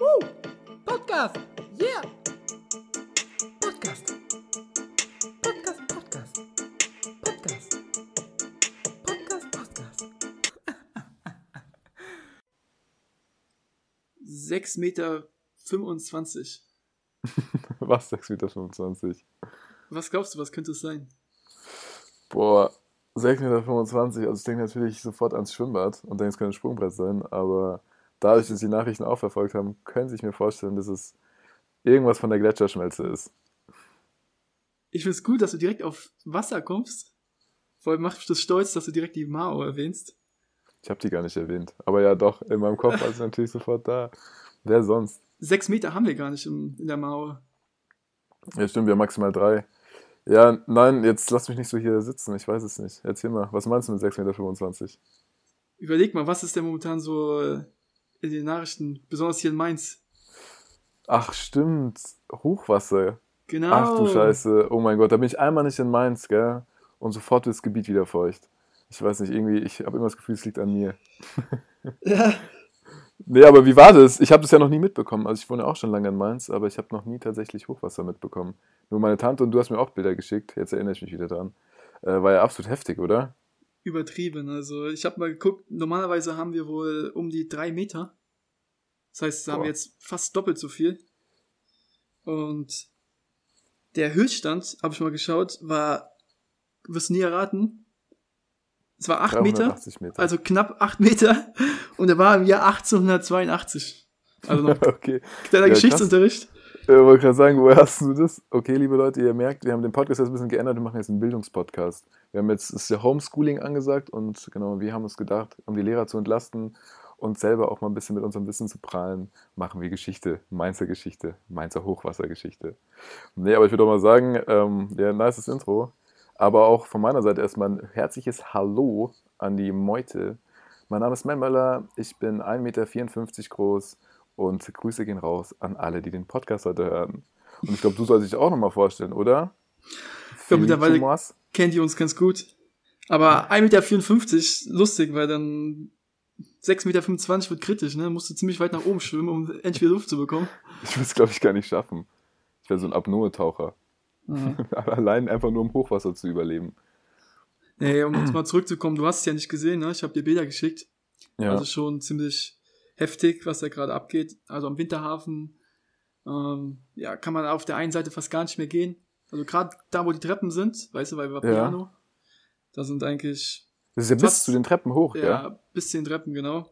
Woo! Podcast! Yeah! Podcast! Podcast, Podcast! Podcast! Podcast, Podcast! 6 Meter 25. Was, 6,25 Meter? Was glaubst du, was könnte es sein? Boah, 6,25 Meter, also ich denke natürlich sofort ans Schwimmbad und denke, es könnte ein Sprungbrett sein, aber dadurch, dass die Nachrichten auch verfolgt haben, könnte ich mir vorstellen, dass es irgendwas von der Gletscherschmelze ist. Ich finde es gut, dass du direkt auf Wasser kommst. Vor allem macht mich das stolz, dass du direkt die Mao erwähnst. Ich habe die gar nicht erwähnt, aber ja doch, in meinem Kopf war sie natürlich sofort da. Wer sonst? Sechs Meter haben wir gar nicht in, in der Mao. Ja, stimmt, wir haben maximal drei. Ja, nein, jetzt lass mich nicht so hier sitzen, ich weiß es nicht. Erzähl mal, was meinst du mit 6,25 Meter? Überleg mal, was ist denn momentan so äh, in den Nachrichten, besonders hier in Mainz? Ach, stimmt, Hochwasser. Genau. Ach du Scheiße, oh mein Gott, da bin ich einmal nicht in Mainz, gell? Und sofort wird das Gebiet wieder feucht. Ich weiß nicht, irgendwie, ich habe immer das Gefühl, es liegt an mir. Ja, Nee, aber wie war das? Ich habe das ja noch nie mitbekommen. Also ich wohne auch schon lange in Mainz, aber ich habe noch nie tatsächlich Hochwasser mitbekommen. Nur meine Tante und du hast mir auch Bilder geschickt, jetzt erinnere ich mich wieder dran. Äh, war ja absolut heftig, oder? Übertrieben. Also ich habe mal geguckt, normalerweise haben wir wohl um die drei Meter. Das heißt, da haben wir jetzt fast doppelt so viel. Und der Höchststand, habe ich mal geschaut, war, du wirst nie erraten, es war acht Meter, 380 Meter. also knapp acht Meter. Und er war im Jahr 1882. Also noch okay. kleiner Ja, Geschichtsunterricht. Ich wollte gerade sagen, woher hast du das? Okay, liebe Leute, ihr merkt, wir haben den Podcast jetzt ein bisschen geändert, wir machen jetzt einen Bildungspodcast. Wir haben jetzt, ist ja Homeschooling angesagt und genau, wir haben uns gedacht, um die Lehrer zu entlasten und selber auch mal ein bisschen mit unserem Wissen zu prahlen, machen wir Geschichte, Mainzer Geschichte, Mainzer Hochwassergeschichte. Nee, aber ich würde auch mal sagen, ähm, ja, nices Intro. Aber auch von meiner Seite erstmal ein herzliches Hallo an die Meute. Mein Name ist Man Möller, ich bin 1,54 Meter groß und Grüße gehen raus an alle, die den Podcast heute hören. Und ich glaube, du sollst dich auch nochmal vorstellen, oder? Ja, mittlerweile- Thomas? Kennt ihr uns ganz gut. Aber 1,54 Meter, lustig, weil dann 6,25 Meter wird kritisch, ne? Musst du ziemlich weit nach oben schwimmen, um endlich wieder Luft zu bekommen. Ich würde es, glaube ich, gar nicht schaffen. Ich wäre so ein Apnoe-Taucher. Allein einfach nur um Hochwasser zu überleben. Nee, um jetzt mal zurückzukommen, du hast es ja nicht gesehen, ne? Ich habe dir Bilder geschickt. Ja. Also schon ziemlich heftig, was da gerade abgeht. Also am Winterhafen, ähm, ja, kann man auf der einen Seite fast gar nicht mehr gehen. Also gerade da, wo die Treppen sind, weißt du, bei Vapiano, da sind eigentlich, das ist ja bis fast- zu den Treppen hoch, ja, ja? bis zu den Treppen, genau.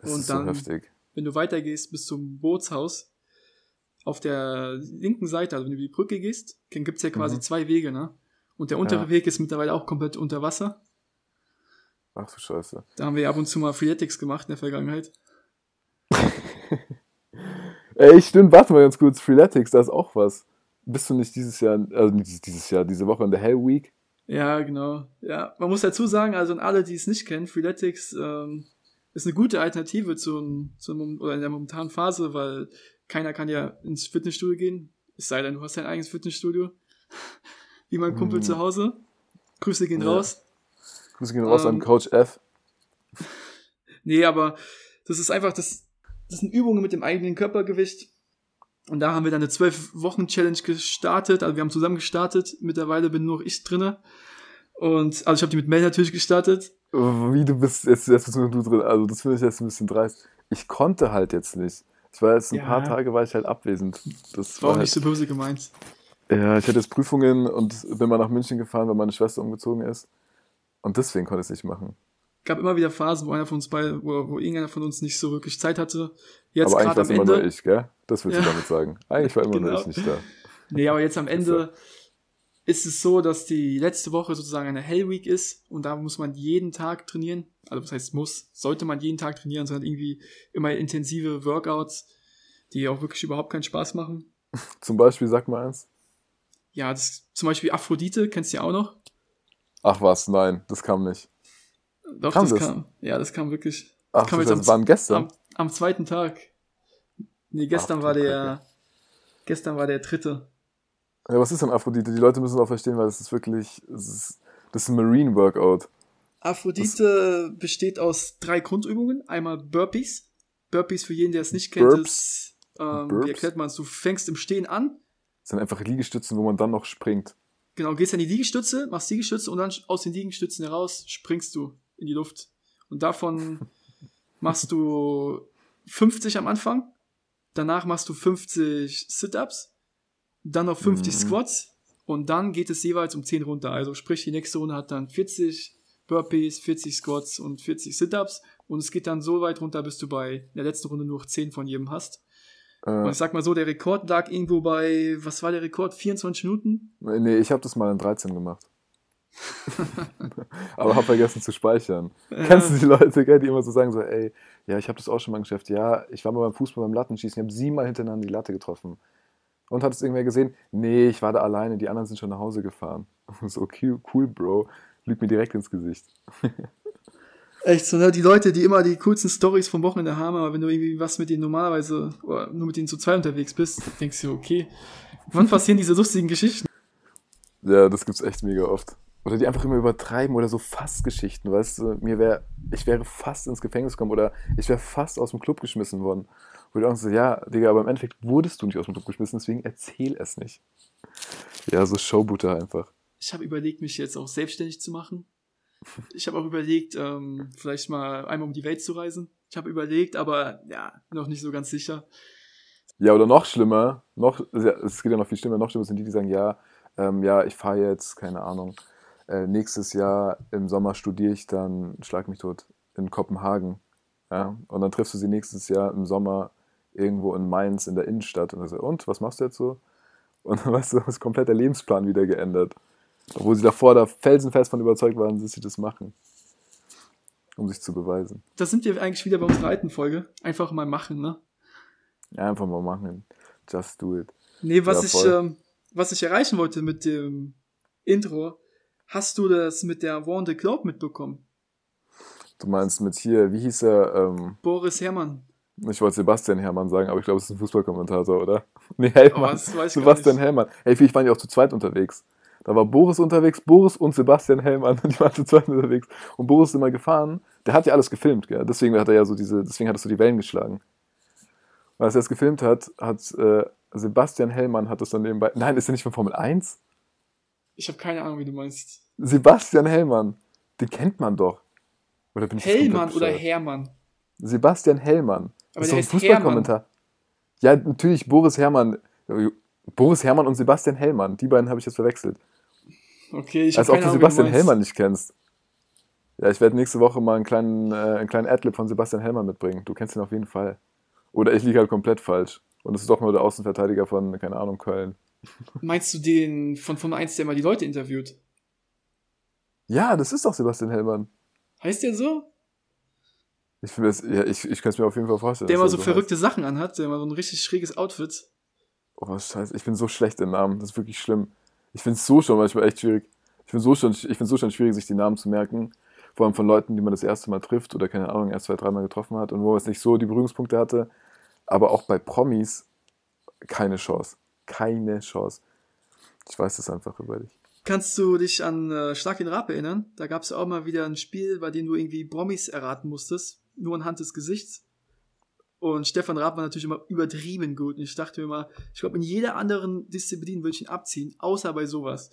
Das und ist dann- so heftig. Wenn du weitergehst bis zum Bootshaus, auf der linken Seite, also wenn du über die Brücke gehst, dann gibt's ja quasi Mhm. zwei Wege, ne? Und der untere Ja. Weg ist mittlerweile auch komplett unter Wasser. Ach du Scheiße. Da haben wir ab und zu mal Freeletics gemacht in der Vergangenheit. Ey, stimmt, warte mal ganz kurz. Freeletics, da ist auch was. Bist du nicht dieses Jahr, also nicht dieses- Jahr, diese Woche in der Hell Week? Ja, genau. Ja, man muss dazu sagen, also an alle, die es nicht kennen, Freeletics ähm, ist eine gute Alternative zu, zu oder in der momentanen Phase, weil keiner kann ja ins Fitnessstudio gehen. Es sei denn, du hast dein eigenes Fitnessstudio. Wie mein Kumpel Mhm. zu Hause. Grüße gehen Ja. raus. Grüße gehen raus Ähm, an Coach F. Nee, aber das ist einfach, das, das sind Übungen mit dem eigenen Körpergewicht. Und da haben wir dann eine 12-Wochen-Challenge gestartet. Also wir haben zusammen gestartet. Mittlerweile bin nur noch ich drinne. Und, also ich habe die mit Mel natürlich gestartet. Wie du bist, jetzt, jetzt bist nur du drin. Also, das finde ich jetzt ein bisschen dreist. Ich konnte halt jetzt nicht. Ich war jetzt ein Ja. paar Tage war ich halt abwesend. Das War war auch nicht halt, so böse gemeint. ja, ich hatte jetzt Prüfungen und bin mal nach München gefahren, weil meine Schwester umgezogen ist. Und deswegen konnte ich es nicht machen. gab immer wieder Phasen, wo einer von uns beide, wo, wo irgendeiner von uns nicht so wirklich Zeit hatte. Jetzt aber eigentlich war es immer Ende. nur ich, gell? Das willst du Ja. damit sagen. Eigentlich war immer nur Genau. ich nicht da. Nee, aber jetzt am Ende ist es so, dass die letzte Woche sozusagen eine Hell Week ist und da muss man jeden Tag trainieren. Also was heißt muss, sollte man jeden Tag trainieren, sondern irgendwie immer intensive Workouts, die auch wirklich überhaupt keinen Spaß machen. Zum Beispiel, sag mal eins. Ja, das zum Beispiel Aphrodite, kennst du ja auch noch? Ach was, nein, das kam nicht. Doch, Kam das, das? kam. Ja, das kam wirklich. Ach, kam das, jetzt am- das waren gestern. Am, am zweiten Tag. Nee, gestern Ach, war der. Gestern war der dritte. Ja, was ist denn Aphrodite? Die Leute müssen auch verstehen, weil das ist wirklich, das ist, das ist ein Marine Workout. Aphrodite besteht aus drei Grundübungen. Einmal Burpees. Burpees für jeden, der es nicht kennt, Burps. ist, ähm, Burps. wie erklärt man es, du fängst im Stehen an, Das sind einfach Liegestützen, wo man dann noch springt. Genau, gehst an die Liegestütze, machst Liegestütze und dann aus den Liegestützen heraus springst du in die Luft. Und davon machst du 50 am Anfang, danach machst du 50 Sit-Ups, dann noch 50 Mhm. Squats und dann geht es jeweils um 10 runter. Also sprich, die nächste Runde hat dann 40 Burpees, 40 Squats und 40 Sit-Ups und es geht dann so weit runter, bis du bei der letzten Runde nur noch 10 von jedem hast. Und Äh, ich sag mal so, der Rekord lag irgendwo bei, was war der Rekord? 24 Minuten? nee, ich habe das mal in 13 gemacht. Aber habe vergessen zu speichern. Kennst du die Leute, die immer so sagen, so, ey, ja, ich habe das auch schon mal geschafft. Ja, ich war mal beim Fußball beim Lattenschießen, ich habe siebenmal hintereinander die Latte getroffen. Und hat es irgendwer gesehen? Nee, ich war da alleine, die anderen sind schon nach Hause gefahren. So, cool, cool Bro. Lügt mir direkt ins Gesicht. Echt so, ne? Die Leute, die immer die coolsten Stories vom Wochenende haben, aber wenn du irgendwie was mit denen normalerweise oder nur mit denen zu zweit unterwegs bist, denkst du, okay, wann passieren diese lustigen Geschichten? Ja, das gibt's echt mega oft. Oder die einfach immer übertreiben oder so Fassgeschichten, weißt du, mir wäre, ich wäre fast ins Gefängnis gekommen oder ich wäre fast aus dem Club geschmissen worden. Wo auch so, ja, Digga, aber im Endeffekt wurdest du nicht aus dem Club geschmissen, deswegen erzähl es nicht. Ja, so Showbutter einfach. Ich habe überlegt, mich jetzt auch selbstständig zu machen. Ich habe auch überlegt, ähm, vielleicht mal einmal um die Welt zu reisen. Ich habe überlegt, aber ja, noch nicht so ganz sicher. Ja, oder noch schlimmer, noch, es geht ja noch viel schlimmer, noch schlimmer sind die, die sagen, ja, ähm, ja, ich fahre jetzt, keine Ahnung, äh, nächstes Jahr im Sommer studiere ich dann, schlag mich tot, in Kopenhagen. Ja? Und dann triffst du sie nächstes Jahr im Sommer irgendwo in Mainz in der Innenstadt und, dann so, und was machst du jetzt so? Und dann weißt du, ist komplett der Lebensplan wieder geändert. Obwohl sie davor da felsenfest von überzeugt waren, dass sie das machen. Um sich zu beweisen. Da sind wir eigentlich wieder bei unserer alten Folge. Einfach mal machen, ne? Ja, einfach mal machen. Just do it. Nee, was ich, ähm, was ich erreichen wollte mit dem Intro, hast du das mit der Warn the Globe mitbekommen? Du meinst mit hier, wie hieß er? Ähm, Boris Herrmann. Ich wollte Sebastian Herrmann sagen, aber ich glaube, es ist ein Fußballkommentator, oder? Nee, Oh, Hellmann. ich Sebastian. Hellmann. Ey, ich waren ja auch zu zweit unterwegs. Da war Boris unterwegs, Boris und Sebastian Hellmann, die waren zu zweit unterwegs. Und Boris ist immer gefahren. Der hat ja alles gefilmt, gell? Deswegen hat er ja so diese, deswegen hat er so die Wellen geschlagen. Und als er es gefilmt hat, hat äh, Sebastian Hellmann hat das dann nebenbei. Nein, ist er nicht von Formel 1? Ich habe keine Ahnung, wie du meinst. Sebastian Hellmann. Den kennt man doch. Oder bin ich Hellmann oder? Hermann? Sebastian Hellmann. Aber ist der doch ein Hermann. Fußballkommentar. Ja, natürlich Boris Herrmann. Boris Herrmann und Sebastian Hellmann. Die beiden habe ich jetzt verwechselt. Okay, ich Als ob du Sebastian. Hellmann nicht kennst. Ja, ich werde nächste Woche mal einen kleinen, äh, einen kleinen Adlib von Sebastian Hellmann mitbringen. Du kennst ihn auf jeden Fall. Oder ich liege halt komplett falsch. Und es ist doch nur der Außenverteidiger von, keine Ahnung, Köln. Meinst du den von Formel 1, der mal die Leute interviewt? Ja, das ist doch Sebastian Hellmann. Heißt der so? Ich, finde das- ja, ich, ich kann es mir auf jeden Fall vorstellen. Der immer er so heißt. verrückte Sachen anhat, der immer so ein richtig schräges Outfit. Oh, scheiße, ich bin so schlecht in Namen. Das ist wirklich schlimm. Ich finde es so schon manchmal echt schwierig. Ich finde so schon, ich finde so schon schwierig, sich die Namen zu merken. Vor allem von Leuten, die man das erste Mal trifft oder keine Ahnung, erst zwei, dreimal getroffen hat und wo man jetzt nicht so die Berührungspunkte hatte. Aber auch bei Promis keine Chance. Keine Chance. Ich weiß das einfach über dich. Kannst du dich an äh, Schlag den Rab erinnern? Da gab es auch mal wieder ein Spiel, bei dem du irgendwie Promis erraten musstest, nur anhand des Gesichts. Und Stefan Raab war natürlich immer übertrieben gut. Und ich dachte mir immer, ich glaube, in jeder anderen Disziplin würde ich ihn abziehen, außer bei sowas.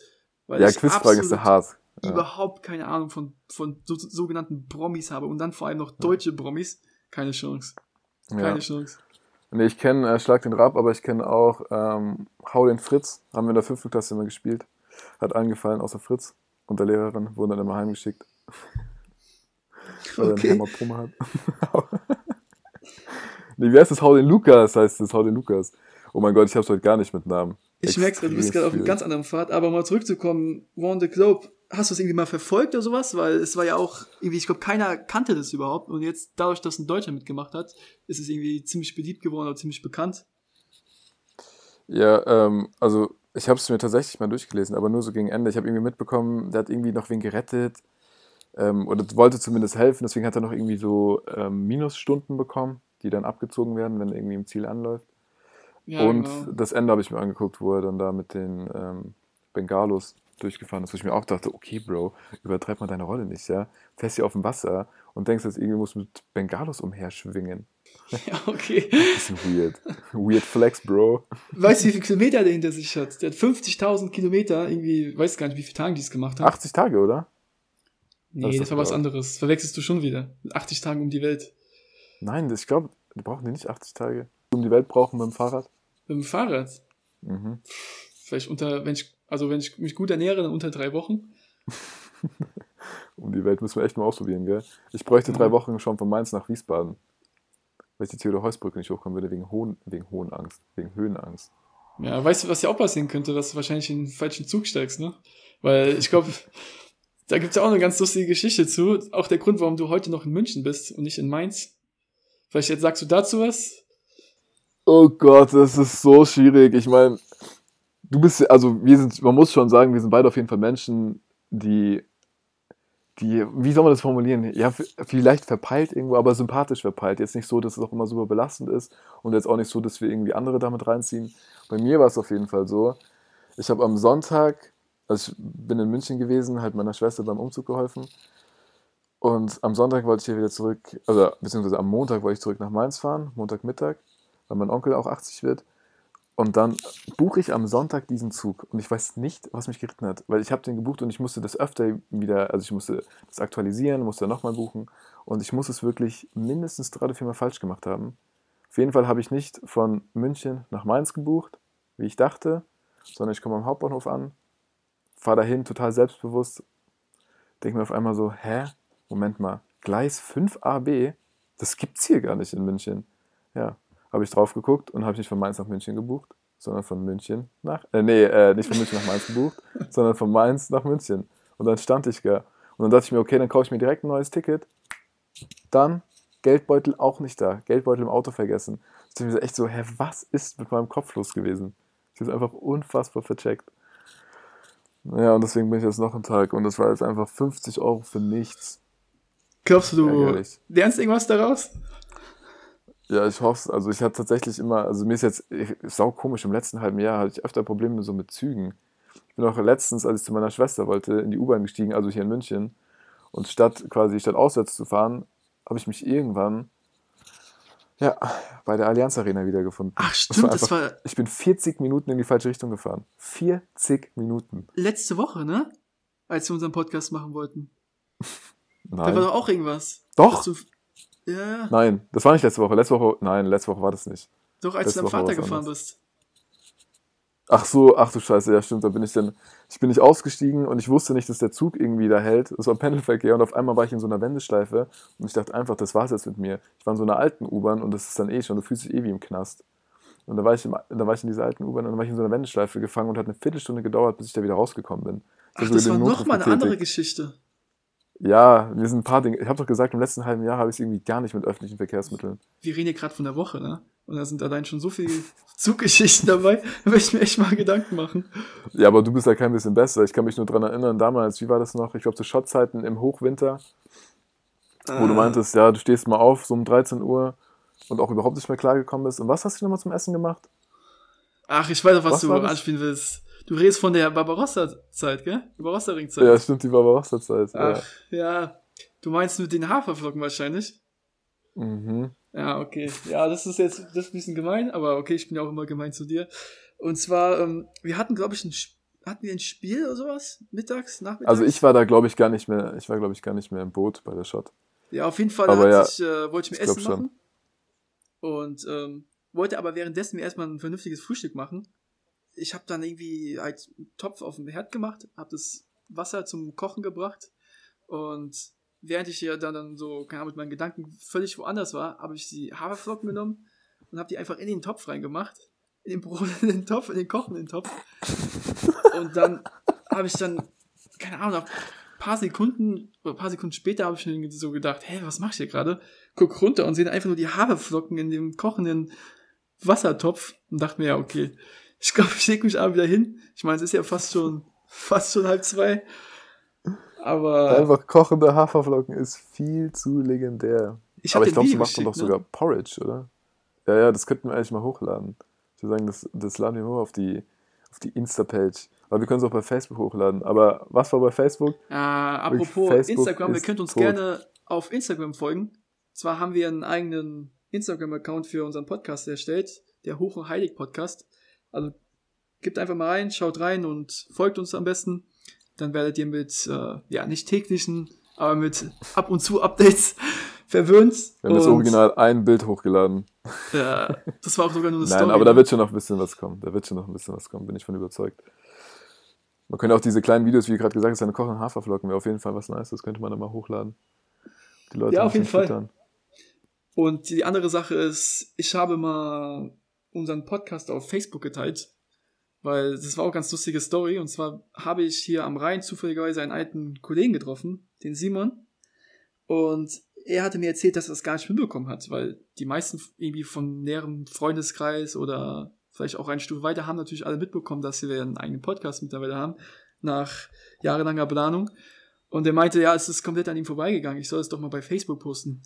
Weil Ja, Quizfragen ist der absolut hart. Ja. überhaupt keine Ahnung von, von so, sogenannten Promis habe und dann vor allem noch deutsche Promis. Keine Chance. Keine Ja. Chance. Nee, ich kenne äh, Schlag den Rab, aber ich kenne auch ähm, Hau den Fritz. Haben wir in der fünften Klasse immer gespielt. Hat angefallen, außer Fritz. Und der Lehrerin wurden dann immer heimgeschickt. Weil er Okay. einen Hämatom hat. nee, wie heißt das? Hau den Lukas heißt das. Hau den Lukas. Oh mein Gott, ich hab's heute gar nicht mit Namen. Ich merke du bist gerade auf einem ganz anderen Pfad, aber um mal zurückzukommen, Warn the Globe, hast du es irgendwie mal verfolgt oder sowas? Weil es war ja auch irgendwie, ich glaube, keiner kannte das überhaupt und jetzt dadurch, dass ein Deutscher mitgemacht hat, ist es irgendwie ziemlich beliebt geworden oder ziemlich bekannt. Ja, ähm, also ich habe es mir tatsächlich mal durchgelesen, aber nur so gegen Ende. Ich habe irgendwie mitbekommen, der hat irgendwie noch wen gerettet ähm, oder wollte zumindest helfen. Deswegen hat er noch irgendwie so ähm, Minusstunden bekommen, die dann abgezogen werden, wenn er irgendwie im Ziel anläuft. Ja, Und genau. das Ende habe ich mir angeguckt, wo er dann da mit den ähm, Bengalos durchgefahren ist, wo ich mir auch dachte, okay, Bro, übertreib mal deine Rolle nicht, ja? Fährst hier auf dem Wasser und denkst jetzt irgendwie, musst du mit Bengalos umherschwingen. Ja, okay. Bisschen weird. Weird Flex, Bro. Weißt du, wie viele Kilometer der hinter sich hat? Der hat 50.000 Kilometer, irgendwie, weiß gar nicht, wie viele Tage die es gemacht haben. 80 Tage, oder? nee, das das, war was anderes. Verwechselst du schon wieder. Mit 80 Tagen um die Welt. Nein, das- ich glaube, die brauchen die nicht 80 Tage. Um die Welt brauchen mit dem Fahrrad. Mit dem Fahrrad. Mhm. Vielleicht unter, wenn ich, also wenn ich mich gut ernähre, dann unter drei Wochen. Um die Welt müssen wir echt mal ausprobieren, gell? Ich bräuchte drei Mhm. Wochen schon von Mainz nach Wiesbaden. Weil ich die Theodor-Heuss-Brücke nicht hochkommen würde, wegen, Hohen, wegen Hohenangst, wegen Höhenangst. Ja, weißt du, was ja auch passieren könnte, dass du wahrscheinlich in den falschen Zug steigst, ne? Weil ich glaube, da gibt's ja auch eine ganz lustige Geschichte zu. Auch der Grund, warum du heute noch in München bist und nicht in Mainz. Vielleicht jetzt sagst du dazu was? Oh Gott, das ist so schwierig. Ich meine, du bist, also wir sind, man muss schon sagen, wir sind beide auf jeden Fall Menschen, die, die, wie soll man das formulieren? Ja, vielleicht verpeilt irgendwo, aber sympathisch verpeilt. Jetzt nicht so, dass es auch immer super belastend ist und jetzt auch nicht so, dass wir irgendwie andere damit reinziehen. Bei mir war es auf jeden Fall so. Ich habe am Sonntag, also ich bin in München gewesen, halt meiner Schwester beim Umzug geholfen. Und am Sonntag wollte ich hier wieder zurück, also beziehungsweise am Montag wollte ich zurück nach Mainz fahren, Montagmittag weil mein Onkel auch 80 wird. Und dann buche ich am Sonntag diesen Zug und ich weiß nicht, was mich geritten hat, weil ich habe den gebucht und ich musste das öfter wieder, also ich musste das aktualisieren, musste nochmal buchen und ich muss es wirklich mindestens drei oder viermal falsch gemacht haben. Auf jeden Fall habe ich nicht von München nach Mainz gebucht, wie ich dachte, sondern ich komme am Hauptbahnhof an, fahre dahin total selbstbewusst, denke mir auf einmal so, hä, Moment mal, Gleis 5AB, das gibt's hier gar nicht in München. Ja, habe ich drauf geguckt und habe nicht von Mainz nach München gebucht, sondern von München nach, äh, nee, äh, nicht von München nach Mainz gebucht, sondern von Mainz nach München. Und dann stand ich da. Und dann dachte ich mir, okay, dann kaufe ich mir direkt ein neues Ticket. Dann Geldbeutel auch nicht da. Geldbeutel im Auto vergessen. Ich dachte mir so echt so, hä, was ist mit meinem Kopf los gewesen? Ich bin einfach unfassbar vercheckt. Ja, und deswegen bin ich jetzt noch einen Tag. Und das war jetzt einfach 50 Euro für nichts. Glaubst du, du Ärgerlich. lernst irgendwas daraus? Ja, ich hoffe Also ich hatte tatsächlich immer, also mir ist jetzt ich, sau komisch, im letzten halben Jahr hatte ich öfter Probleme so mit Zügen. Ich bin auch letztens, als ich zu meiner Schwester wollte, in die U-Bahn gestiegen, also hier in München. Und statt quasi statt auswärts zu fahren, habe ich mich irgendwann ja, bei der Allianz Arena wiedergefunden. Ach, Das stimmt, war das einfach- war Ich bin 40 Minuten in die falsche Richtung gefahren. 40 Minuten. letzte Woche, ne? Als wir unseren Podcast machen wollten. Da war Nein. doch auch irgendwas. Doch. Du- ja. Nein, das war nicht letzte Woche. Letzte Woche, nein, letzte Woche war das nicht. Doch, als Letzte du deinem Vater gefahren anderes. bist. Ach so, ach du Scheiße, ja stimmt, da bin ich dann, ich bin nicht ausgestiegen und ich wusste nicht, dass der Zug irgendwie da hält. Es war Pendelverkehr und auf einmal war ich in so einer Wendeschleife und ich dachte einfach, das war's jetzt mit mir. Ich war in so einer alten U-Bahn und das ist dann eh schon, du fühlst dich eh wie im Knast. Und da war ich, im, da war ich in dieser alten U-Bahn und dann war ich in so einer Wendeschleife gefangen und hat eine Viertelstunde gedauert, bis ich da wieder rausgekommen bin. Ich Ach, das sogar war den noch Notruf mal eine andere. Geschichte. Ja, mir sind ein paar Dinge, ich habe doch gesagt, im letzten halben Jahr habe ich es irgendwie gar nicht mit öffentlichen Verkehrsmitteln. Wir reden hier gerade von der Woche, ne? Und da sind allein schon so viele Zuggeschichten dabei, da möchte ich mir echt mal Gedanken machen. Ja, aber du bist ja kein bisschen besser. Ich kann mich nur dran erinnern, damals, wie war das noch? Ich glaube, zu Schottzeiten im Hochwinter, wo du Äh, meintest, ja, du stehst mal auf, so um 13 Uhr und auch überhaupt nicht mehr klargekommen bist. Und was hast du nochmal zum Essen gemacht? Ach, ich weiß auch, was, Was du anspielen willst. Du redest von der Barbarossa-Zeit, gell? Barbarossa-Ring-Zeit. Ja, stimmt, die Barbarossa-Zeit. Ja. Ach, ja. Du meinst mit den Haferflocken wahrscheinlich? Mhm. Ja, okay. Ja, das ist jetzt das ist ein bisschen gemein, aber okay, ich bin ja auch immer gemein zu dir. Und zwar, ähm, wir hatten, glaube ich, ein, hatten wir ein Spiel oder sowas? Mittags, nachmittags? Also ich war da, glaube ich, gar nicht mehr, ich war, glaube ich, gar nicht mehr im Boot bei der Shot. Ja, auf jeden Fall ja, ich, äh, wollte ich mir Essen schon. machen. Und ähm, wollte aber währenddessen mir erstmal ein vernünftiges Frühstück machen. Ich habe dann irgendwie halt einen Topf auf dem Herd gemacht, habe das Wasser zum Kochen gebracht und während ich hier dann, dann so, keine Ahnung, mit meinen Gedanken völlig woanders war, habe ich die Haferflocken genommen und habe die einfach in den Topf reingemacht. In den brodelnden Topf, in den kochenden Topf. Und dann habe ich dann, keine Ahnung, nach ein paar Sekunden oder ein paar Sekunden später habe ich mir so gedacht, hey, was mach ich hier gerade? Guck runter und sehe einfach nur die Haferflocken in dem kochenden Wassertopf und dachte mir, ja, okay, ich glaube, ich leg mich aber wieder hin. Ich meine, es ist ja fast schon, fast schon halb zwei. Aber Einfach kochende Haferflocken ist viel zu legendär. ich Aber ich glaube, Video macht man doch ne? sogar Porridge, oder? Ja, ja, das könnten wir eigentlich mal hochladen. Ich würde sagen, das, das laden wir hoch auf die, auf die Insta-Page. Aber wir können es auch bei Facebook hochladen. Aber was war bei Facebook? Äh, apropos Facebook Instagram, ihr könnt uns tot. gerne auf Instagram folgen. Zwar haben wir einen eigenen Instagram-Account für unseren Podcast erstellt, der Hoch- und Heilig-Podcast. Also gebt einfach mal rein, schaut rein und folgt uns am besten. Dann werdet ihr mit, äh, ja, nicht täglichen, aber mit ab und zu Updates verwöhnt. Wir haben das Original ein Bild hochgeladen. Äh, das war auch sogar nur eine Nein, Story. aber da ne? wird schon noch ein bisschen was kommen. Da wird schon noch ein bisschen was kommen, bin ich von überzeugt. Man könnte auch diese kleinen Videos, wie gerade gesagt hast, eine Kochen Haferflocken wäre auf jeden Fall was Nice. Das könnte man dann mal hochladen. Die Leute Ja, auf jeden Fall. füttern. Und die andere Sache ist, ich habe mal unseren Podcast auf Facebook geteilt, weil das war auch eine ganz lustige Story. Und zwar habe ich hier am Rhein zufälligerweise einen alten Kollegen getroffen, den Simon. Und er hatte mir erzählt, dass er das gar nicht mitbekommen hat, weil die meisten irgendwie von näherem Freundeskreis oder vielleicht auch eine Stufe weiter haben natürlich alle mitbekommen, dass wir einen eigenen Podcast mittlerweile haben, nach jahrelanger Planung. Und er meinte, ja, es ist komplett an ihm vorbeigegangen. Ich soll es doch mal bei Facebook posten.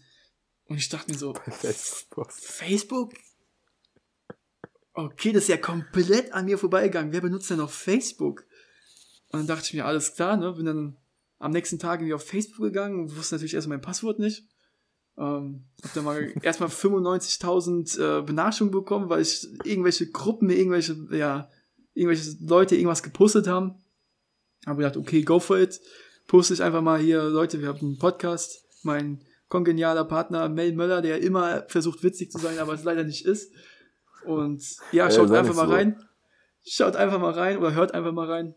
Und ich dachte mir so, Facebook. Facebook? Okay, das ist ja komplett an mir vorbeigegangen. Wer benutzt denn noch Facebook? Und dann dachte ich mir, alles klar, ne? Bin dann am nächsten Tag irgendwie auf Facebook gegangen und wusste natürlich erstmal mein Passwort nicht. Ähm, hab dann mal erstmal 95.000 äh, Benachrichtigungen bekommen, weil ich irgendwelche Gruppen, irgendwelche, ja, irgendwelche Leute irgendwas gepostet haben. Hab gedacht, okay, go for it. Poste ich einfach mal hier, Leute, wir haben einen Podcast. Mein kongenialer Partner Mel Möller, der immer versucht witzig zu sein, aber es leider nicht ist. Und ja, Ey, schaut sei einfach mal so. rein. Schaut einfach mal rein oder hört einfach mal rein.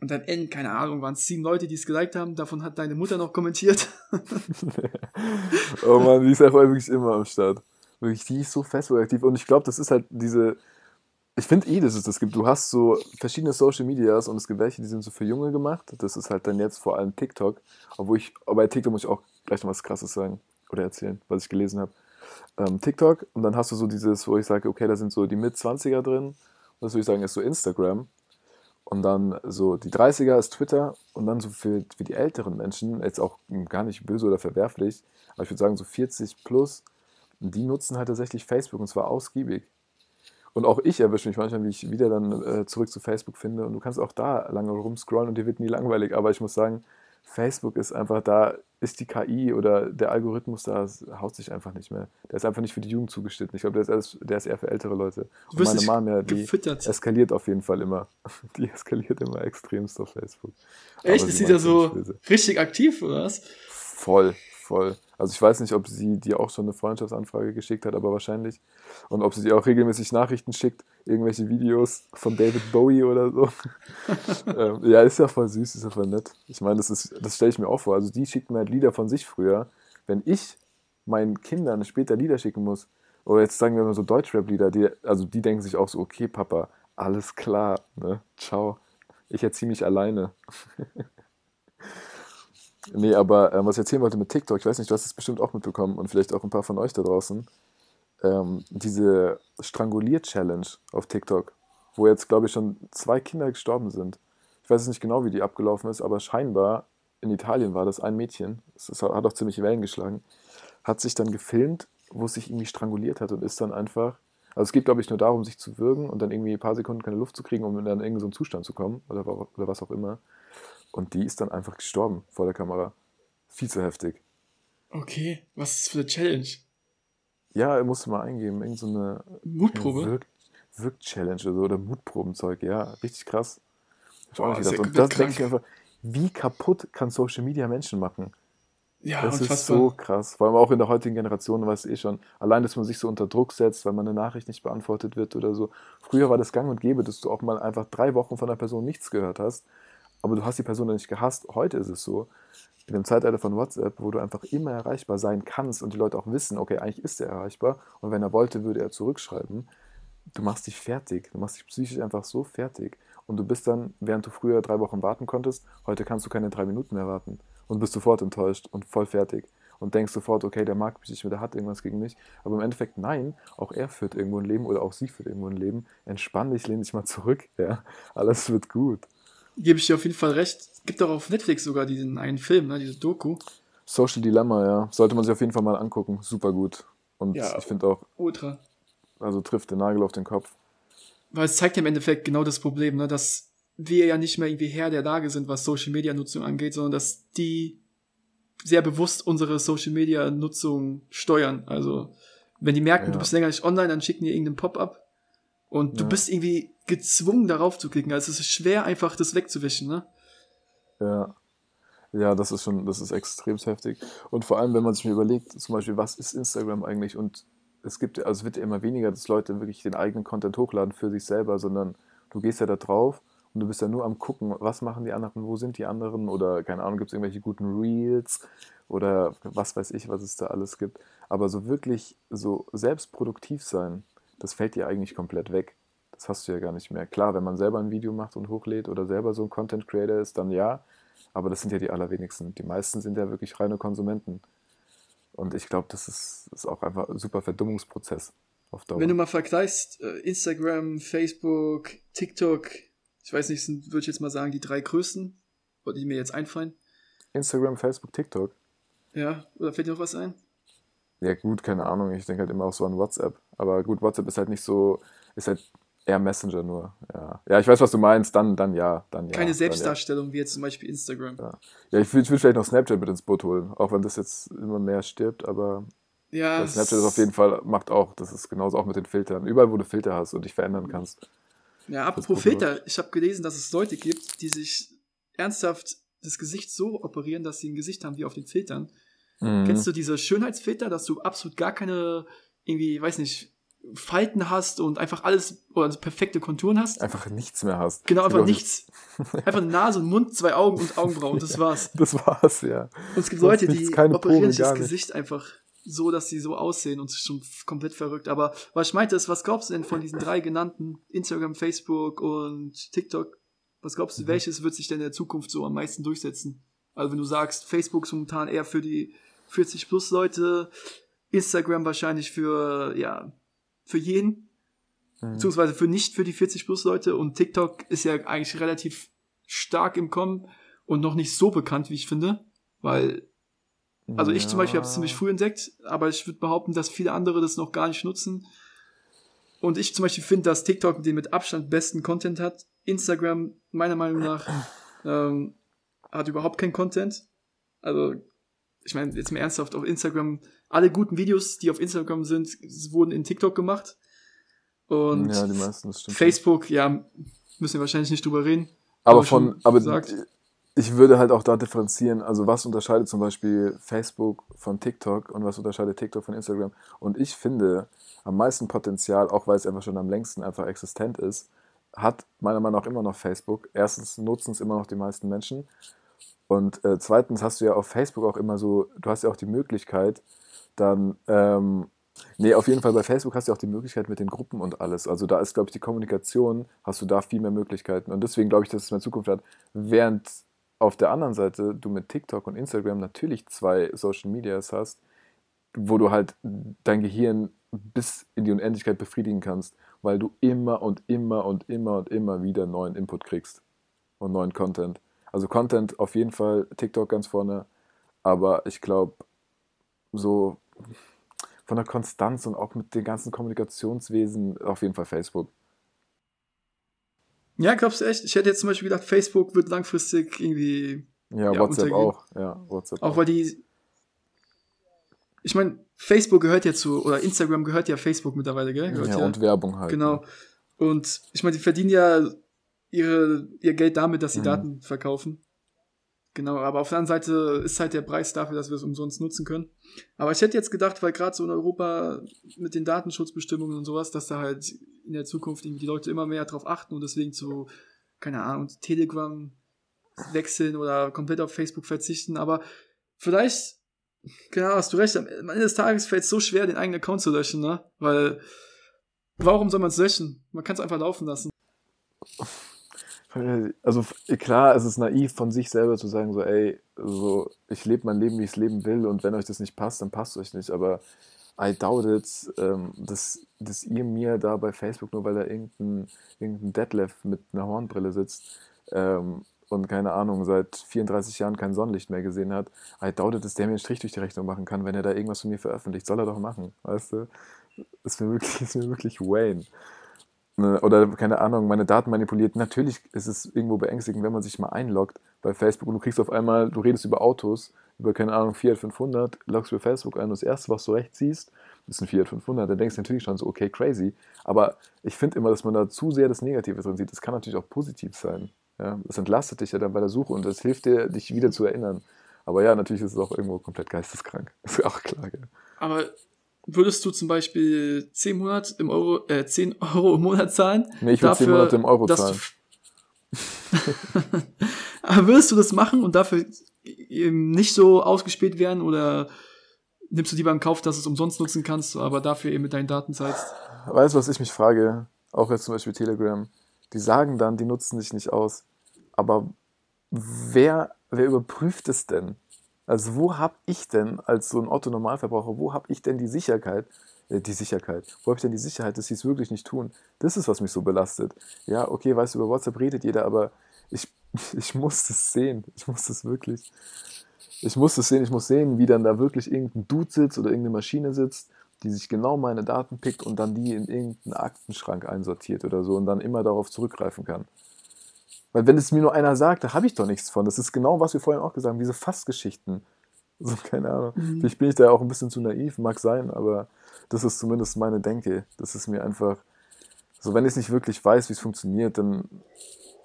Und am Ende, keine Ahnung, waren es sieben Leute, die es geliked haben. Davon hat deine Mutter noch kommentiert. Oh Mann, die ist auch wirklich immer am Start. Wirklich, die ist so Facebook-aktiv. Und ich glaube, das ist halt diese. Ich finde eh, dass es das gibt. Du hast so verschiedene Social Medias und es gibt welche, die sind so für Junge gemacht. Das ist halt dann jetzt vor allem TikTok. Obwohl ich, aber bei TikTok muss ich auch gleich noch was Krasses sagen oder erzählen, was ich gelesen habe. Ähm, TikTok und dann hast du so dieses, wo ich sage, okay, da sind so die Mit-20er drin. Und das würde ich sagen, ist so Instagram. Und dann so die 30er ist Twitter und dann so für, für die älteren Menschen, jetzt auch gar nicht böse oder verwerflich, aber ich würde sagen so 40 plus, die nutzen halt tatsächlich Facebook und zwar ausgiebig. Und auch ich erwische mich manchmal, wie ich wieder dann äh, zurück zu Facebook finde und du kannst auch da lange rumscrollen und dir wird nie langweilig, aber ich muss sagen, Facebook ist einfach da, ist die KI oder der Algorithmus da, haut sich einfach nicht mehr. Der ist einfach nicht für die Jugend zugeschnitten. Ich glaube, der, ist der ist eher für ältere Leute. Und meine Mom, ja, die gefüttert. eskaliert auf jeden Fall immer. Die eskaliert immer extremst auf Facebook. Echt? Aber Ist sie da so richtig aktiv, oder was? Voll, voll. Also ich weiß nicht, ob sie dir auch schon eine Freundschaftsanfrage geschickt hat, aber wahrscheinlich. Und ob sie dir auch regelmäßig Nachrichten schickt, irgendwelche Videos von David Bowie oder so. ähm, ja, ist ja voll süß, ist ja voll nett. Ich meine, das, ist- das stelle ich mir auch vor. Also die schickt mir halt Lieder von sich früher. Wenn ich meinen Kindern später Lieder schicken muss, oder jetzt sagen wir mal so Deutschrap-Lieder, die, also die denken sich auch so, okay, Papa, alles klar, ne? Ciao. Ich erziehe mich alleine. Nee, aber ähm, was ich erzählen wollte mit TikTok, ich weiß nicht, du hast es bestimmt auch mitbekommen und vielleicht auch ein paar von euch da draußen. Ähm, diese Strangulier-Challenge auf TikTok, wo jetzt, glaube ich, schon zwei Kinder gestorben sind. Ich weiß nicht genau, wie die abgelaufen ist, aber scheinbar in Italien war das ein Mädchen, ist- hat auch ziemlich Wellen geschlagen, hat sich dann gefilmt, wo es sich irgendwie stranguliert hat und ist dann einfach. Also es geht, glaube ich, nur darum, sich zu würgen und dann irgendwie ein paar Sekunden keine Luft zu kriegen, um in irgendeinen so Zustand zu kommen oder, oder was auch immer. Und die ist dann einfach gestorben vor der Kamera. Viel zu heftig. Okay, was ist das für eine Challenge? Ja, er musste mal eingeben. Irgend so eine Mutprobe? Wirk- Wirk-Challenge oder so oder Mutprobenzeug. Ja, richtig krass. Ich auch Boah, nicht ist gedacht. Und das denke ich krank. einfach, wie kaputt kann Social Media Menschen machen? Ja, Das ist unfassbar. so krass. Vor allem auch in der heutigen Generation, du weißt eh schon. Allein, dass man sich so unter Druck setzt, weil man eine Nachricht nicht beantwortet wird oder so. Früher war das gang und gäbe, dass du auch mal einfach drei Wochen von der Person nichts gehört hast. Aber du hast die Person nicht gehasst. Heute ist es so, in dem Zeitalter von WhatsApp, wo du einfach immer erreichbar sein kannst und die Leute auch wissen, okay, eigentlich ist er erreichbar und wenn er wollte, würde er zurückschreiben. Du machst dich fertig. Du machst dich psychisch einfach so fertig. Und du bist dann, während du früher drei Wochen warten konntest, heute kannst du keine drei Minuten mehr warten und bist sofort enttäuscht und voll fertig und denkst sofort, okay, der mag mich nicht mehr, der hat irgendwas gegen mich. Aber im Endeffekt, nein, auch er führt irgendwo ein Leben oder auch sie führt irgendwo ein Leben. Entspann dich, lehn dich mal zurück, ja. Alles wird gut. Gebe ich dir auf jeden Fall recht. Es gibt doch auf Netflix sogar diesen einen Film, ne, diese Doku. Social Dilemma, ja. Sollte man sich auf jeden Fall mal angucken. Super gut. Und Ja. ich finde auch, Ultra. also trifft den Nagel auf den Kopf. Weil es zeigt ja im Endeffekt genau das Problem, ne, dass wir ja nicht mehr irgendwie Herr der Lage sind, was Social Media Nutzung angeht, sondern dass die sehr bewusst unsere Social Media Nutzung steuern. Also Wenn die merken, Ja. du bist länger nicht online, dann schicken die irgendeinen Pop-up und du Ja. bist irgendwie gezwungen, darauf zu klicken. Also es ist schwer, einfach das wegzuwischen, ne? Ja. Ja, das ist schon, das ist extrem heftig. Und vor allem, wenn man sich überlegt, zum Beispiel, was ist Instagram eigentlich? Und es gibt, also es wird ja immer weniger, dass Leute wirklich den eigenen Content hochladen für sich selber, sondern du gehst ja da drauf und du bist ja nur am gucken, was machen die anderen, wo sind die anderen oder keine Ahnung, gibt es irgendwelche guten Reels oder was weiß ich, was es da alles gibt. Aber so wirklich so selbst produktiv sein, das fällt dir eigentlich komplett weg. Das hast du ja gar nicht mehr. Klar, wenn man selber ein Video macht und hochlädt oder selber so ein Content Creator ist, dann ja. Aber das sind ja die allerwenigsten. Die meisten sind ja wirklich reine Konsumenten. Und ich glaube, das ist, ist auch einfach ein super Verdummungsprozess auf Dauer. Wenn du mal vergleichst, äh, Instagram, Facebook, TikTok, ich weiß nicht, würde ich jetzt mal sagen, die drei größten, die mir jetzt einfallen. Instagram, Facebook, TikTok. Ja, oder fällt dir noch was ein? Ja, gut, keine Ahnung. Ich denke halt immer auch so an WhatsApp. Aber gut, WhatsApp ist halt nicht so, ist halt eher Messenger nur. Ja, ja ich weiß, was du meinst. Dann, dann ja. Dann, ja Keine dann, ja. Selbstdarstellung wie jetzt zum Beispiel Instagram. Ja, ja ich würde würd vielleicht noch Snapchat mit ins Boot holen. Auch wenn das jetzt immer mehr stirbt. Aber Ja, Snapchat ist auf jeden Fall, macht auch, das ist genauso auch mit den Filtern. Überall, wo du Filter hast und dich verändern kannst. Ja, apropos. Filter, ich habe gelesen, dass es Leute gibt, die sich ernsthaft das Gesicht so operieren, dass sie ein Gesicht haben wie auf den Filtern. Mhm. Kennst du diese Schönheitsfilter, dass du absolut gar keine, irgendwie, weiß nicht, Falten hast und einfach alles oder so perfekte Konturen hast? Einfach nichts mehr hast. Genau, einfach nichts. Einfach Nase, ein Mund, zwei Augen und Augenbrauen, das war's. Das war's, ja. Und es gibt Sonst Leute, die operieren sich das. Gesicht einfach so, dass sie so aussehen und schon komplett verrückt. Aber was ich meinte ist, was glaubst du denn von diesen drei genannten, Instagram, Facebook und TikTok, was glaubst du, Mhm. welches wird sich denn in der Zukunft so am meisten durchsetzen? Also wenn du sagst, Facebook ist momentan eher für die 40 plus Leute, Instagram wahrscheinlich für, ja, für jeden, Mhm. beziehungsweise für nicht für die 40 plus Leute und TikTok ist ja eigentlich relativ stark im Kommen und noch nicht so bekannt, wie ich finde, weil also ich zum Beispiel habe es ziemlich früh entdeckt, aber ich würde behaupten, dass viele andere das noch gar nicht nutzen. Und ich zum Beispiel finde, dass TikTok den mit Abstand besten Content hat. Instagram, meiner Meinung nach, ähm, hat überhaupt keinen Content. Also, ich meine, jetzt mal ernsthaft, auf Instagram, alle guten Videos, die auf Instagram sind, wurden in TikTok gemacht. Und Ja, die meisten, das stimmt. Facebook, ja, müssen wir wahrscheinlich nicht drüber reden. Aber von, aber gesagt. ich würde halt auch da differenzieren, also was unterscheidet zum Beispiel Facebook von TikTok und was unterscheidet TikTok von Instagram. Und ich finde, am meisten Potenzial, auch weil es einfach schon am längsten einfach existent ist, hat meiner Meinung nach immer noch Facebook. Erstens nutzen es immer noch die meisten Menschen. Und äh, zweitens hast du ja auf Facebook auch immer so, du hast ja auch die Möglichkeit, dann, ähm, nee, auf jeden Fall bei Facebook hast du auch die Möglichkeit mit den Gruppen und alles. Also da ist, glaube ich, die Kommunikation, hast du da viel mehr Möglichkeiten. Und deswegen glaube ich, dass es mehr Zukunft hat. Während auf der anderen Seite du mit TikTok und Instagram natürlich zwei Social Medias hast, wo du halt dein Gehirn bis in die Unendlichkeit befriedigen kannst, weil du immer und immer und immer und immer wieder neuen Input kriegst und neuen Content. Also Content auf jeden Fall TikTok ganz vorne, aber ich glaube, so von der Konstanz und auch mit den ganzen Kommunikationswesen auf jeden Fall Facebook. Ja, glaubst du echt? Ich hätte jetzt zum Beispiel gedacht, Facebook wird langfristig irgendwie Ja, Ja, WhatsApp untergehen. auch. Ja, WhatsApp Auch weil die. Ich meine, Facebook gehört ja zu, oder Instagram gehört ja Facebook mittlerweile, gell? Gehört Ja, und Werbung halt. Genau. Und ich meine, die verdienen ja ihre, ihr Geld damit, dass sie Mhm. Daten verkaufen. Genau, aber auf der anderen Seite ist halt der Preis dafür, dass wir es umsonst nutzen können. Aber ich hätte jetzt gedacht, weil gerade so in Europa mit den Datenschutzbestimmungen und sowas, dass da halt in der Zukunft irgendwie die Leute immer mehr drauf achten und deswegen zu, keine Ahnung, Telegram wechseln oder komplett auf Facebook verzichten. Aber vielleicht, genau, hast du recht, am Ende des Tages fällt es so schwer, den eigenen Account zu löschen, ne? Weil, warum soll man es löschen? Man kann es einfach laufen lassen. Also f- klar, es ist naiv von sich selber zu sagen, so, ey, so, ich lebe mein Leben, wie ich es leben will und wenn euch das nicht passt, dann passt euch nicht. Aber I doubt it, ähm, dass, dass ihr mir da bei Facebook, nur weil da irgendein, irgendein Detlef mit einer Hornbrille sitzt ähm, und keine Ahnung, seit 34 Jahren kein Sonnenlicht mehr gesehen hat, I doubt it, dass der mir einen Strich durch die Rechnung machen kann, wenn er da irgendwas von mir veröffentlicht. Soll er doch machen, weißt du? Ist mir wirklich, ist mir wirklich Wayne. Ne, Oder keine Ahnung, meine Daten manipuliert. Natürlich ist es irgendwo beängstigend, wenn man sich mal einloggt bei Facebook und du kriegst auf einmal, du redest über Autos, über, keine Ahnung, Fiat 500, loggst über Facebook ein und das erste, was du rechts siehst, ist ein Fiat 500. Da denkst du natürlich schon so, okay, crazy. Aber ich finde immer, dass man da zu sehr das Negative drin sieht. Das kann natürlich auch positiv sein. Ja? Das entlastet dich ja dann bei der Suche und das hilft dir, dich wieder zu erinnern. Aber ja, natürlich ist es auch irgendwo komplett geisteskrank. Ist auch klar, gell? Aber würdest du zum Beispiel 10, Monat im Euro, äh, 10 Euro im Monat zahlen? Nee, ich würde 10 Monate im Euro zahlen. Aber würdest du das machen und dafür eben nicht so ausgespielt werden oder nimmst du lieber in Kauf, dass du es umsonst nutzen kannst, aber dafür eben mit deinen Daten zahlst? Weißt du, was ich mich frage? Auch jetzt zum Beispiel Telegram. Die sagen dann, die nutzen dich nicht aus. Aber wer, wer überprüft es denn? Also wo habe ich denn als so ein Otto-Normalverbraucher, wo habe ich denn die Sicherheit, äh, die Sicherheit, wo habe ich denn die Sicherheit, dass sie es wirklich nicht tun? Das ist, was mich so belastet. Ja, okay, weißt du, über WhatsApp redet jeder, aber ich, ich muss das sehen. Ich muss das wirklich. Ich muss das sehen, ich muss sehen, wie dann da wirklich irgendein Dude sitzt oder irgendeine Maschine sitzt, die sich genau meine Daten pickt und dann die in irgendeinen Aktenschrank einsortiert oder so und dann immer darauf zurückgreifen kann. Weil wenn es mir nur einer sagt, da habe ich doch nichts von. Das ist genau, was wir vorhin auch gesagt haben, diese Fassgeschichten. So, keine Ahnung. Mhm. Vielleicht bin ich da auch ein bisschen zu naiv, mag sein, aber das ist zumindest meine Denke. Das ist mir einfach, so wenn ich nicht wirklich weiß, wie es funktioniert, dann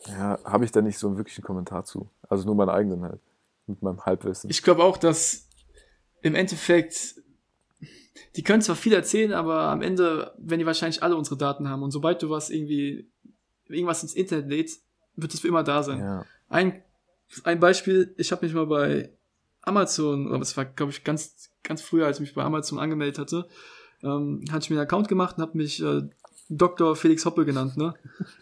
ja, habe ich da nicht so einen wirklichen Kommentar zu. Also nur meinen eigenen halt. Mit meinem Halbwissen. Ich glaube auch, dass im Endeffekt, die können zwar viel erzählen, aber am Ende werden die wahrscheinlich alle unsere Daten haben. Und sobald du was irgendwie, irgendwas ins Internet lädst, wird es für immer da sein. ja. Ein, ein Beispiel, ich habe mich mal bei Amazon, oder das war, glaube ich, ganz, ganz früher, als ich mich bei Amazon angemeldet hatte, ähm, hatte ich mir einen Account gemacht und habe mich äh, Dr. Felix Hoppe genannt, ne?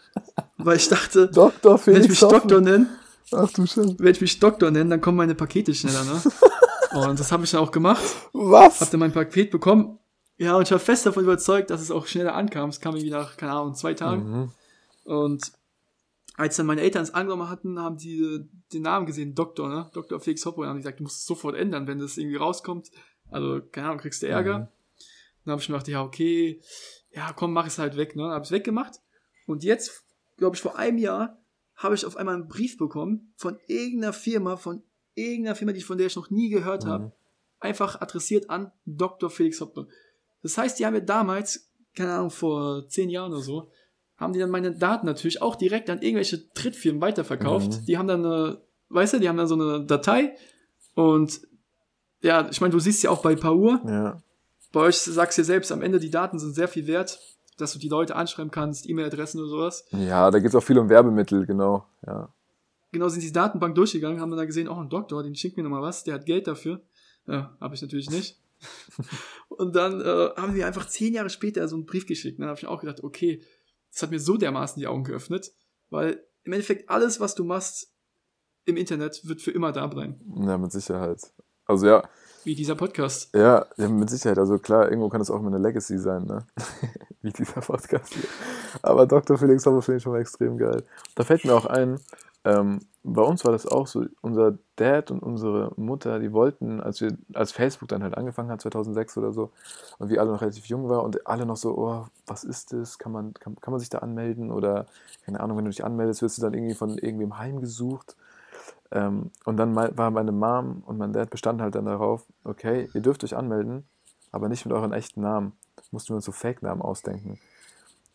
Weil ich dachte, Dr. wenn Felix ich mich Hoffen. Doktor nenne, Ach du Scheiße. wenn ich mich Doktor nenne, dann kommen meine Pakete schneller, ne? Und das habe ich dann auch gemacht. Was? Hab dann mein Paket bekommen. Ja, und ich war fest davon überzeugt, dass es auch schneller ankam. Es kam irgendwie nach, keine Ahnung, zwei Tagen. Mhm. Und als dann meine Eltern es angenommen hatten, haben die äh, den Namen gesehen, Doktor, ne? Dr. Felix Hoppo, und haben gesagt, du musst es sofort ändern, wenn das irgendwie rauskommt. Also, keine Ahnung, kriegst du Ärger. Mhm. Dann habe ich mir gedacht, ja, okay, ja, komm, mach es halt weg, ne? Hab es weggemacht. Und jetzt, glaube ich, vor einem Jahr habe ich auf einmal einen Brief bekommen von irgendeiner Firma, von irgendeiner Firma, die von der ich noch nie gehört habe, Mhm. einfach adressiert an Dr. Felix Hoppe. Das heißt, die haben mir damals, keine Ahnung, vor zehn Jahren oder so, haben die dann meine Daten natürlich auch direkt an irgendwelche Drittfirmen weiterverkauft. Mhm. Die haben dann eine, weißt du, die haben dann so eine Datei und ja, ich meine, du siehst ja auch bei Paur, Ja. bei euch sagst du ja selbst, am Ende die Daten sind sehr viel wert, dass du die Leute anschreiben kannst, E-Mail-Adressen oder sowas. ja, da geht es auch viel um Werbemittel, genau. Ja. Genau sind die Datenbank durchgegangen, haben dann da gesehen, oh, ein Doktor, den schickt mir nochmal was, der hat Geld dafür. Ja, habe ich natürlich nicht. und dann äh, haben wir einfach zehn Jahre später so einen Brief geschickt. Dann habe ich mir auch gedacht, okay, das hat mir so dermaßen die Augen geöffnet, weil im Endeffekt alles, was du machst im Internet, wird für immer da bleiben. ja, mit Sicherheit. Also ja, Wie dieser Podcast. ja, ja, mit Sicherheit. Also klar, irgendwo kann das auch immer eine Legacy sein, ne? Wie dieser Podcast hier. Aber Dr. Felix ich schon mal extrem geil. Da fällt mir auch ein, ähm, bei uns war das auch so, unser Dad und unsere Mutter, die wollten, als wir, als Facebook dann halt angefangen hat, 2006 oder so, und wir alle noch relativ jung waren und alle noch so, oh, was ist das? Kann man, kann, kann man sich da anmelden? Oder, keine Ahnung, wenn du dich anmeldest, wirst du dann irgendwie von irgendwem heimgesucht. Ähm, und dann war meine Mom und mein Dad bestanden halt dann darauf, okay, ihr dürft euch anmelden, aber nicht mit euren echten Namen. Mussten wir uns so Fake-Namen ausdenken.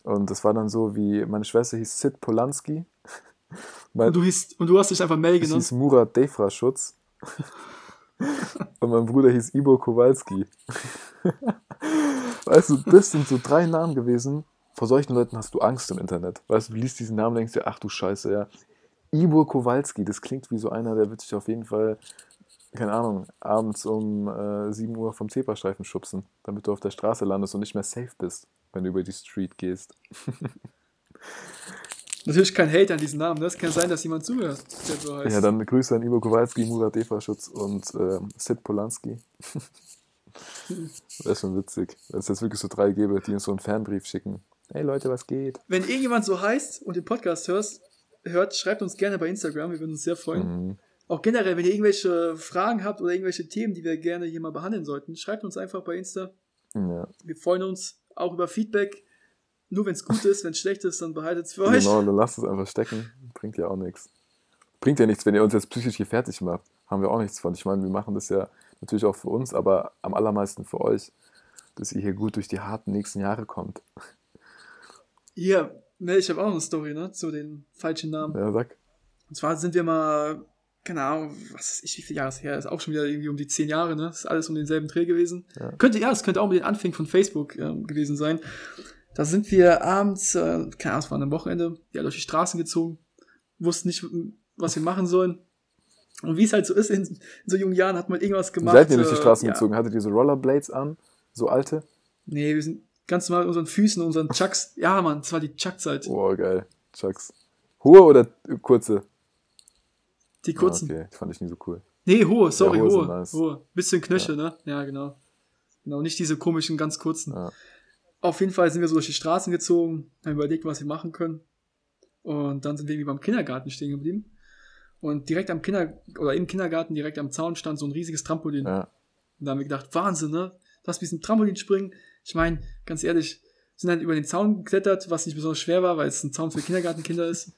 Und das war dann so wie, meine Schwester hieß Sid Polanski. Mein, Und du, hieß, und du hast dich einfach Mel ich genannt. hieß Murat Defraschutz. und mein Bruder hieß Ibo Kowalski. weißt du, das sind so drei Namen gewesen. Vor solchen Leuten hast du Angst im Internet. Weißt du, du liest diesen Namen denkst dir, ach du Scheiße, ja. Ibor Kowalski, das klingt wie so einer, der wird sich auf jeden Fall, keine Ahnung, abends um äh, 7 Uhr vom Zebrastreifen schubsen, damit du auf der Straße landest und nicht mehr safe bist, wenn du über die Street gehst. Natürlich kein Hate an diesen Namen. ne? Es kann sein, dass jemand zuhört, der so heißt. Ja, dann Grüße an Ivo Kowalski, Murat Defraschutz und äh, Sid Polanski. das ist schon witzig, wenn es jetzt wirklich so drei gäbe, die uns so einen Fernbrief schicken. Hey Leute, was geht? Wenn irgendjemand so heißt und den Podcast hörst, hört, schreibt uns gerne bei Instagram. Wir würden uns sehr freuen. Mhm. Auch generell, wenn ihr irgendwelche Fragen habt oder irgendwelche Themen, die wir gerne hier mal behandeln sollten, schreibt uns einfach bei Insta. Ja, Wir freuen uns auch über Feedback. Nur wenn es gut ist, wenn es schlecht ist, dann behaltet es für euch. genau, dann lasst es einfach stecken. Bringt ja auch nichts. Bringt ja nichts, wenn ihr uns jetzt psychisch hier fertig macht. haben wir auch nichts von. Ich meine, wir machen das ja natürlich auch für uns, aber am allermeisten für euch, dass ihr hier gut durch die harten nächsten Jahre kommt. Hier, ne, ich habe auch noch eine Story, ne, zu den falschen Namen. Ja, sag. Und zwar sind wir mal, keine Ahnung, was ist ich, wie viele Jahre ist her? Ist auch schon wieder irgendwie um die zehn Jahre, ne? Ist alles um denselben Dreh gewesen. Ja. Könnte, ja, es könnte auch mit den Anfängen von Facebook ähm, gewesen sein. Da sind wir abends, äh, keine Ahnung, es war am Wochenende, ja, durch die Straßen gezogen, wussten nicht, was wir machen sollen. Und wie es halt so ist, in, in so jungen Jahren hat man irgendwas gemacht. seid ihr durch die äh, Straßen ja. gezogen? Hattet ihr so Rollerblades an? So alte? Nee, wir sind ganz normal mit unseren Füßen, unseren Chucks. Ja, Mann, es war die Chuck-Zeit. Oh, geil. Chucks. Hohe oder kurze? Die kurzen. Ah, okay, die fand ich nie so cool. Nee, hohe, sorry, hohe hohe. sind nice. hohe. Bisschen Knöchel, ne? Ja, genau. Genau, nicht diese komischen, ganz kurzen. Ja. Auf jeden Fall sind wir so durch die Straßen gezogen, haben überlegt, was wir machen können. Und dann sind wir irgendwie beim Kindergarten stehen geblieben. Und direkt am Kinder, oder im Kindergarten, direkt am Zaun stand so ein riesiges Trampolin. Ja. Und da haben wir gedacht, Wahnsinn, ne? Das mit diesem Trampolin springen. Ich meine, ganz ehrlich, sind dann über den Zaun geklettert, was nicht besonders schwer war, weil es ein Zaun für Kindergartenkinder ist.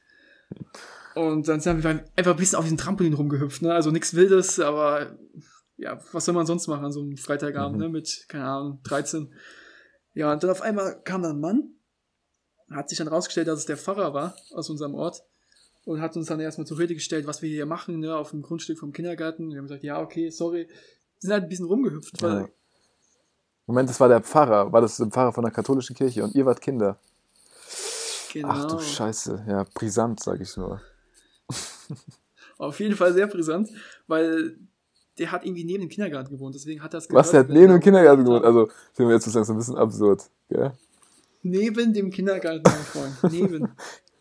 Und dann sind wir einfach ein bisschen auf diesem Trampolin rumgehüpft, ne? Also nichts Wildes, aber ja, was soll man sonst machen an so einem Freitagabend, Mhm. ne? Mit, keine Ahnung, 13. Ja, und dann auf einmal kam da ein Mann, hat sich dann rausgestellt, dass es der Pfarrer war aus unserem Ort und hat uns dann erstmal zur Rede gestellt, was wir hier machen, ne, auf dem Grundstück vom Kindergarten. Wir haben gesagt, ja, okay, sorry. Sind halt ein bisschen rumgehüpft, weil, Ja. Moment, das war der Pfarrer. War das der Pfarrer von der katholischen Kirche und ihr wart Kinder? genau. Ach du Scheiße. Ja, brisant, sag ich nur. Auf jeden Fall sehr brisant, weil der hat irgendwie neben dem Kindergarten gewohnt, deswegen hat er es Was, der hat neben wir dem Kindergarten gewohnt? Also, ich finde jetzt sozusagen so ein bisschen absurd. Gell? Neben dem Kindergarten, mein Freund. Neben.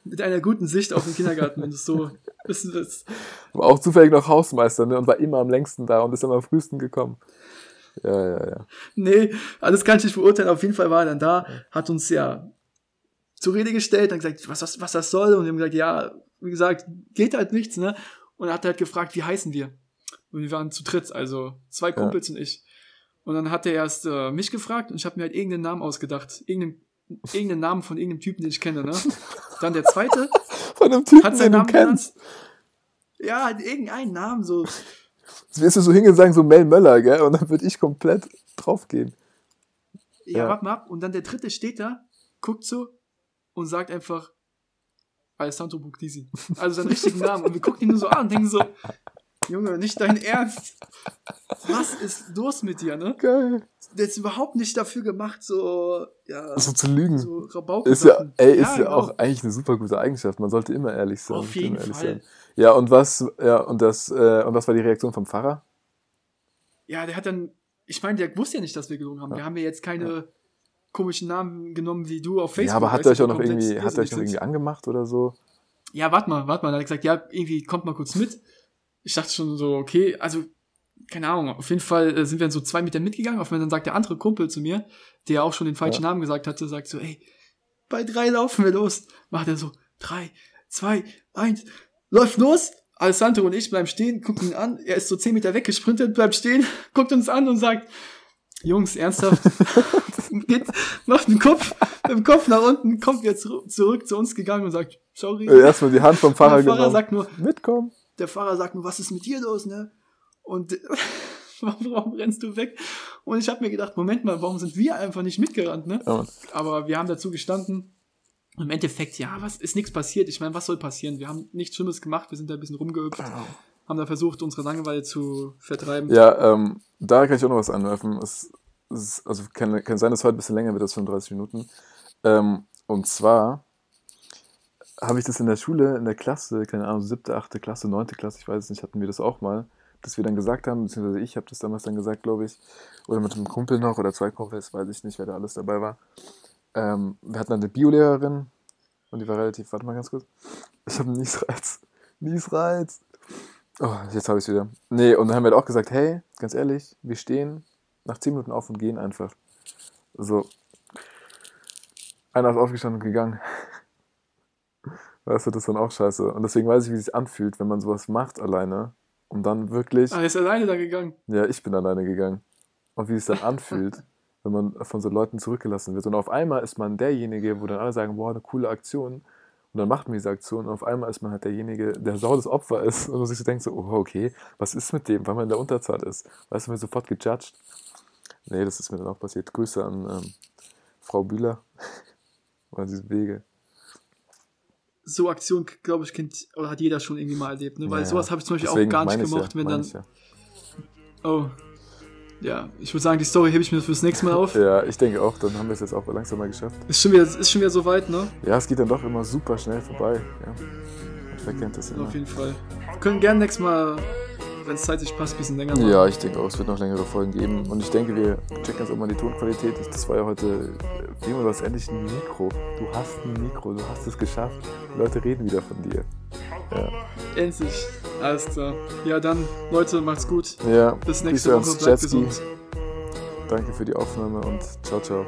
Mit einer guten Sicht auf den Kindergarten, wenn du es so wissen willst. War auch zufällig noch Hausmeister ne? und war immer am längsten da und ist immer am frühesten gekommen. Ja, ja, ja. Nee, alles kann ich nicht beurteilen. Auf jeden Fall war er dann da, hat uns ja zur Rede gestellt, dann gesagt, was, was, was das soll. Und wir haben gesagt, ja, wie gesagt, geht halt nichts, ne? Und er hat halt gefragt, wie heißen wir? Und wir waren zu dritt, also zwei Kumpels und ich. Und dann hat er erst äh, mich gefragt und ich habe mir halt irgendeinen Namen ausgedacht. Irgendeinen, irgendeinen Namen von irgendeinem Typen, den ich kenne, ne? Dann der zweite Von einem Typen, hat den seinen du Namen kennst. genannt. Ja, halt irgendeinen Namen, so. Jetzt wirst du so hingehen und sagen, so Mel Möller, gell? Und dann würde ich komplett draufgehen. Ja, Ja. warte mal ab. Und dann der dritte steht da, guckt so und sagt einfach Alessandro Buctisi. Also seinen richtigen Namen. Und wir gucken ihn nur so an und denken so, Junge, nicht dein Ernst. Was ist los mit dir, ne? Geil. Der ist überhaupt nicht dafür gemacht, so, ja, So zu lügen. so. Ist ja, ey, ist ja, genau. auch eigentlich eine super gute Eigenschaft. Man sollte immer ehrlich sein. Auf jeden Fall. Sein. Ja, und was, ja, und das, äh, und was war die Reaktion vom Pfarrer? Ja, der hat dann, ich meine, der wusste ja nicht, dass wir gelogen haben. Wir haben ja jetzt keine komischen Namen genommen wie du auf Facebook. ja, aber hat er euch auch noch irgendwie, hat er euch noch irgendwie angemacht oder so? ja, warte mal, warte mal. Dann hat er gesagt, ja, irgendwie kommt mal kurz mit. Ich dachte schon so, okay, also, keine Ahnung, auf jeden Fall äh, sind wir dann so zwei Meter mitgegangen. Auf einmal dann sagt der andere Kumpel zu mir, der auch schon den falschen Namen gesagt hatte, sagt so, ey, bei drei laufen wir los. Macht er so, drei, zwei, eins, läuft los. Alessandro und ich bleiben stehen, gucken ihn an. Er ist so zehn Meter weggesprintet, bleibt stehen, guckt uns an und sagt, Jungs, ernsthaft, geht, macht den Kopf, mit dem Kopf nach unten, kommt wieder zurück, zu uns gegangen und sagt, sorry. Äh, Erstmal die Hand vom Pfarrer der Pfarrer genommen. sagt nur, Mitkommen. Der Fahrer sagt nur, was ist mit dir los, ne? Und warum rennst du weg? Und ich habe mir gedacht, Moment mal, warum sind wir einfach nicht mitgerannt, ne? Ja. Aber wir haben dazu gestanden. Im Endeffekt, ja, was ist nichts passiert. Ich meine, was soll passieren? Wir haben nichts Schlimmes gemacht, wir sind da ein bisschen rumgehüpft, haben da versucht, unsere Langeweile zu vertreiben. Ja, ähm, da kann ich auch noch was anwerfen. Es, es, also kann, kann sein, dass heute ein bisschen länger wird als 35 Minuten. Ähm, und zwar habe ich das in der Schule, in der Klasse, keine Ahnung, siebte, achte Klasse, neunte Klasse, ich weiß es nicht, hatten wir das auch mal, dass wir dann gesagt haben, beziehungsweise ich habe das damals dann gesagt, glaube ich, oder mit einem Kumpel noch oder zwei Kumpels, weiß ich nicht, wer da alles dabei war. Ähm, wir hatten dann eine Biolehrerin und die war relativ, warte mal ganz kurz, ich habe einen Niesreiz. Niesreiz. Oh, jetzt habe ich es wieder. Nee, und dann haben wir halt auch gesagt, hey, ganz ehrlich, wir stehen nach 10 Minuten auf und gehen einfach. So. Einer ist aufgestanden und gegangen. Weißt du, das ist dann auch scheiße. Und deswegen weiß ich, wie es sich anfühlt, wenn man sowas macht alleine und dann wirklich, Ah, er ist alleine da gegangen. ja, ich bin alleine gegangen. Und wie es dann anfühlt, wenn man von so Leuten zurückgelassen wird. Und auf einmal ist man derjenige, wo dann alle sagen, boah, eine coole Aktion. Und dann macht man diese Aktion und auf einmal ist man halt derjenige, der sau das Opfer ist und man sich so denkt so, oh, okay, was ist mit dem, weil man in der Unterzahl ist? Weißt du, man sofort gejudged. Nee, das ist mir dann auch passiert. Grüße an ähm, Frau Bühler. Oder diese Wege. So Aktion, glaube ich, kennt oder hat jeder schon irgendwie mal erlebt, ne? Weil Ja, sowas habe ich zum Beispiel auch gar nicht gemocht, ja, wenn dann. Ja. Oh. Ja, ich würde sagen, die Story hebe ich mir fürs nächste Mal auf. ja, ich denke auch, dann haben wir es jetzt auch langsam mal geschafft. Ist schon wieder, ist schon wieder so weit, ne? Ja, es geht dann doch immer super schnell vorbei. Ja. Verkennt das immer. Auf jeden Fall. Wir können gerne nächstes Mal, wenn es zeitlich passt, ein bisschen länger machen. Ja, ich denke auch, es wird noch längere Folgen geben. Und ich denke, wir checken jetzt auch mal die Tonqualität. Das war ja heute. Junge, du hast endlich ein Mikro. Du hast ein Mikro, du hast es geschafft. Die Leute reden wieder von dir. Ja. Endlich. Alles klar. Ja, dann, Leute, macht's gut. ja. Bis nächste Woche. Bleibt gesund. Danke für die Aufnahme und ciao, ciao.